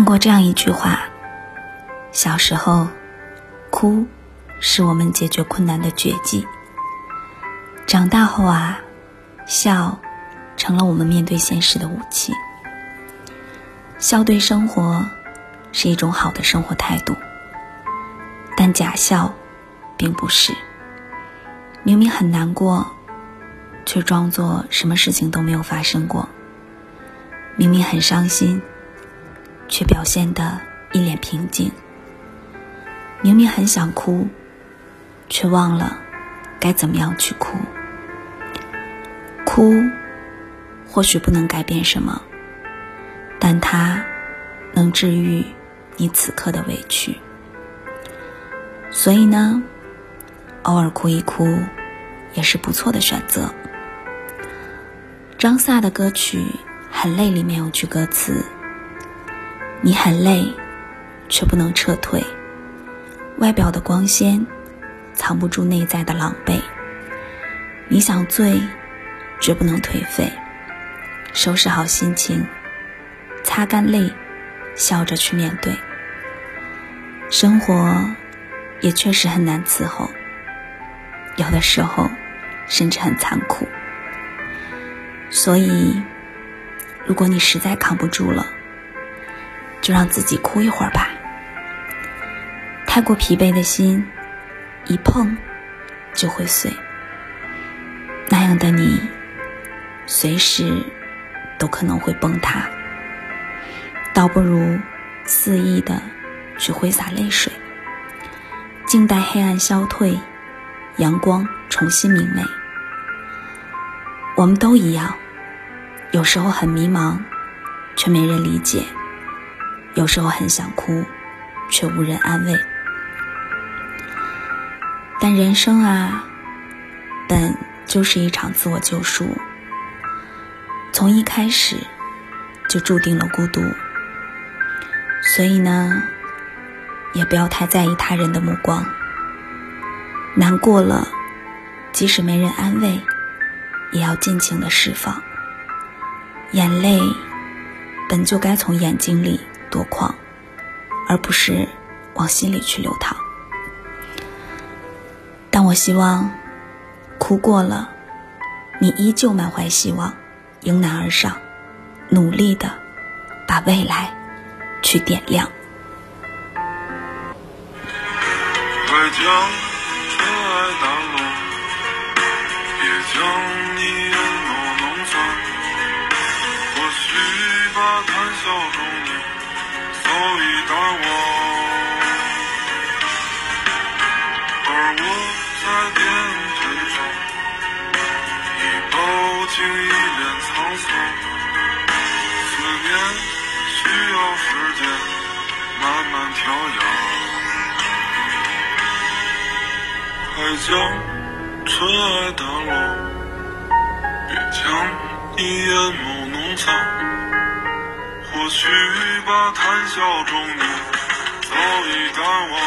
看过这样一句话：小时候，哭是我们解决困难的绝技；长大后啊，笑成了我们面对现实的武器。笑对生活是一种好的生活态度，但假笑并不是。明明很难过，却装作什么事情都没有发生过；明明很伤心。却表现得一脸平静。明明很想哭，却忘了该怎么样去哭。哭或许不能改变什么，但它能治愈你此刻的委屈。所以呢，偶尔哭一哭也是不错的选择。张萨的歌曲《很累》里面有句歌词。你很累，却不能撤退。外表的光鲜，藏不住内在的狼狈。你想醉，绝不能颓废。收拾好心情，擦干泪，笑着去面对。生活也确实很难伺候，有的时候甚至很残酷。所以，如果你实在扛不住了，就让自己哭一会儿吧。太过疲惫的心，一碰就会碎。那样的你，随时都可能会崩塌。倒不如肆意的去挥洒泪水，静待黑暗消退，阳光重新明媚。我们都一样，有时候很迷茫，却没人理解。有时候很想哭，却无人安慰。但人生啊，本就是一场自我救赎。从一开始就注定了孤独，所以呢，也不要太在意他人的目光。难过了，即使没人安慰，也要尽情的释放。眼泪本就该从眼睛里。多狂，而不是往心里去流淌。但我希望，哭过了，你依旧满怀希望，迎难而上，努力的把未来去点亮。快将尘埃掸而我而我在颠沛中已饱经一脸沧桑思念需要时间慢慢调养。快将尘埃掸落别将你眼眸弄脏或许吧谈笑中你早已淡忘，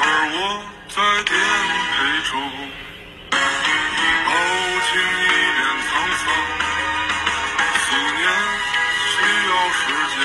而我在颠沛中已饱经一脸沧桑。思念需要时间